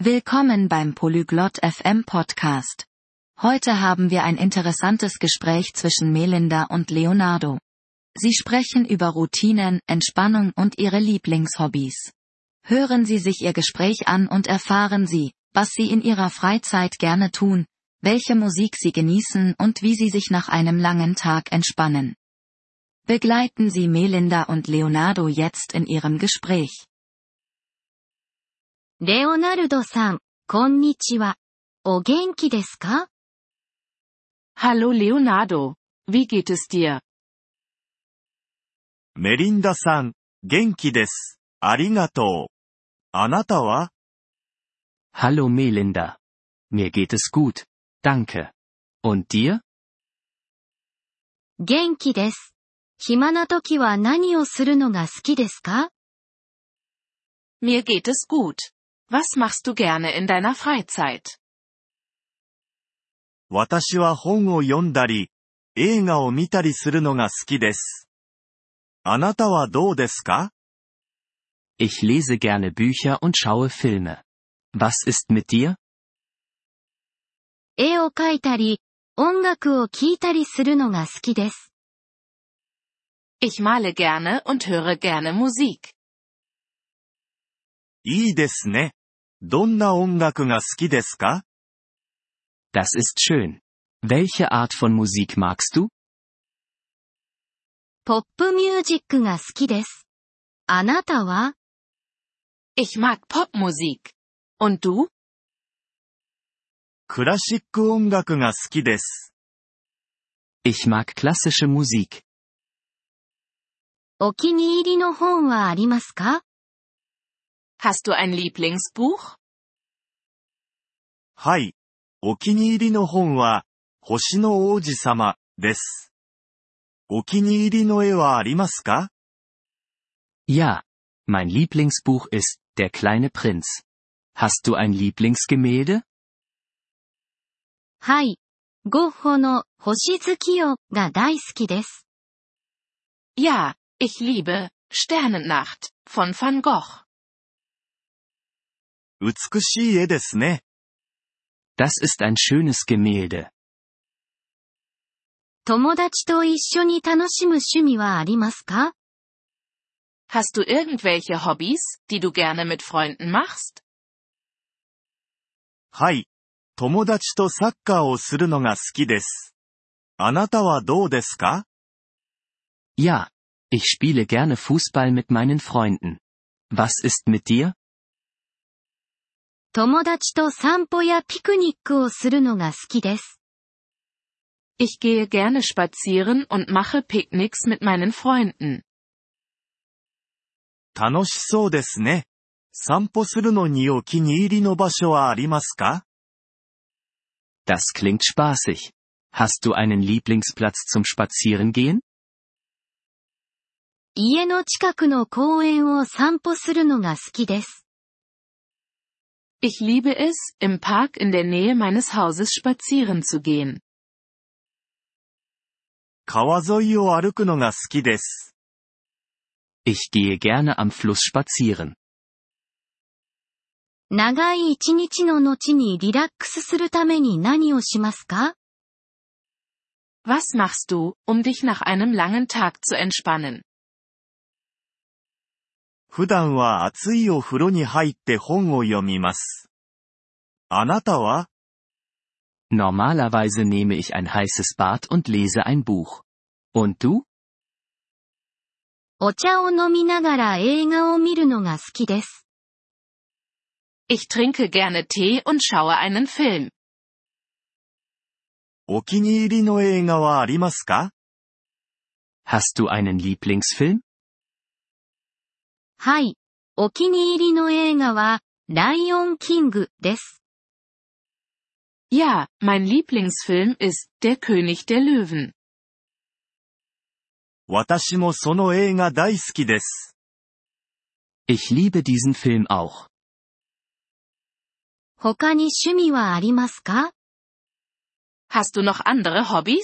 Willkommen beim Polyglot FM Podcast. Heute haben wir ein interessantes Gespräch zwischen Melinda und Leonardo. Sie sprechen über Routinen, Entspannung und ihre Lieblingshobbys. Hören Sie sich Ihr Gespräch an und erfahren Sie, was Sie in Ihrer Freizeit gerne tun, welche Musik Sie genießen und wie Sie sich nach einem langen Tag entspannen. Begleiten Sie Melinda und Leonardo jetzt in ihrem Gespräch. レオナルドさん、こんにちは。お元気ですか Hallo Leonardo, wie geht es dir? メリンダさん、元気です。ありがとう。あなたは Hallo Melinda. Mir geht es gut. Danke. Und dir? 元気です。暇な時は何をするのが好きですか Mir geht es gut. Was machst du gerne in deiner Freizeit? 私は本を読んだり、映画を見たりするのが好きです。あなたはどうですか Ich lese gerne Bücher und schaue Filme. Was ist mit dir? 絵を描いたり、音楽を聴いたりするのが好きです。 Ich male gerne und höre gerne Musik. いいですね。 どんな音楽が好きですか Das ist schön. Welche Art von Musik magst du? ポップミュージックが好きです。あなたは Ich mag Popmusik. Und du? クラシック音楽が好きです。Ich mag klassische Musik. お気に入りの本はありますか Hast du ein Lieblingsbuch? はい。お気に入りの本は、星の王子様、です。お気に入りの絵はありますか Ja. Mein Lieblingsbuch ist Der kleine Prinz. Hast du ein Lieblingsgemälde? はい。ゴッホの星月夜が大好きです。 Ja, ich liebe Sternennacht von Van Gogh. 美しい絵ですね。 Das ist ein schönes Gemälde. 友達と一緒に楽しむ趣味はありますか Hast du irgendwelche Hobbys, die du gerne mit Freunden machst? はい。友達とサッカーをするのが好きです。あなたはどうですか Ja. Ich spiele gerne Fußball mit meinen Freunden. Was ist mit dir? 友達と散歩やピクニックをするのが好きです。Ich gehe gerne spazieren und mache Picknicks mit meinen Freunden. 楽しそうですね。散歩するのにお気に入りの場所はありますか Das klingt spaßig. Hast du einen Lieblingsplatz zum Spazierengehen? 家の近くの公園を散歩するのが好きです。Ich liebe es, im Park in der Nähe meines Hauses spazieren zu gehen. 川沿いを歩くのが好きです。 Ich gehe gerne am Fluss spazieren. 長い一日の後にリラックスするために何をしますか Was machst du, um dich nach einem langen Tag zu entspannen? 普段は暑いお風呂に入って本を読みます。あなたは Normalerweise nehme ich ein heißes Bad und lese ein Buch. Und du? お茶を飲みながら映画を見るのが好きです。Ich trinke gerne Tee und schaue einen Film. お気に入りの映画はありますか Hast du einen Lieblingsfilm? はい。お気に入りの映画は、ライオンキングです。Ja, mein Lieblingsfilm ist Der König der Löwen. 私もその映画大好きです。Ich liebe diesen Film auch. 他に趣味はありますか Hast du noch andere Hobbys?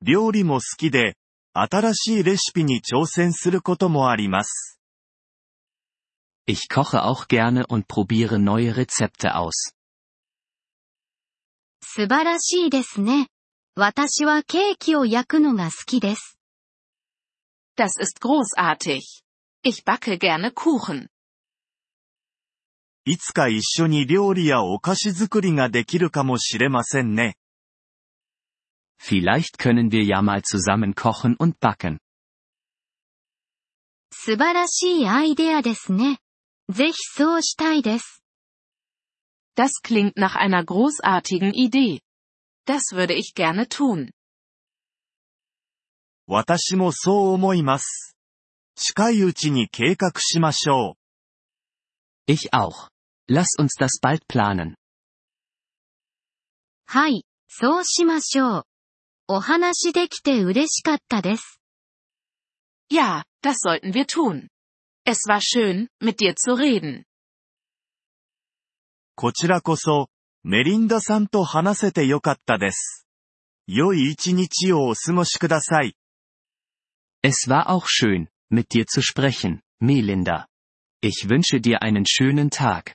料理も好きで、新しいレシピに挑戦することもあります。Ich koche auch gerne und probiere neue Rezepte aus. 素晴らしいですね。私はケーキを焼くのが好きです。Das ist großartig. Ich backe gerne Kuchen. いつか一緒に料理やお菓子作りができるかもしれませんね。Vielleicht können wir ja mal zusammen kochen und backen. 素晴らしいアイデアですね。ぜひそうしたいです。 Das klingt nach einer großartigen Idee. Das würde ich gerne tun. 私もそう思います。近いうちに計画しましょう。 Ich auch. Lass uns das bald planen. はい、そうしましょう。 お話できて嬉しかったです。Ja, das sollten wir tun. Es war schön, mit dir zu reden. こちらこそ、メリンダさんと話せてよかったです。良い一日をお過ごしください。Es war auch schön, mit dir zu sprechen, Melinda. Ich wünsche dir einen schönen Tag.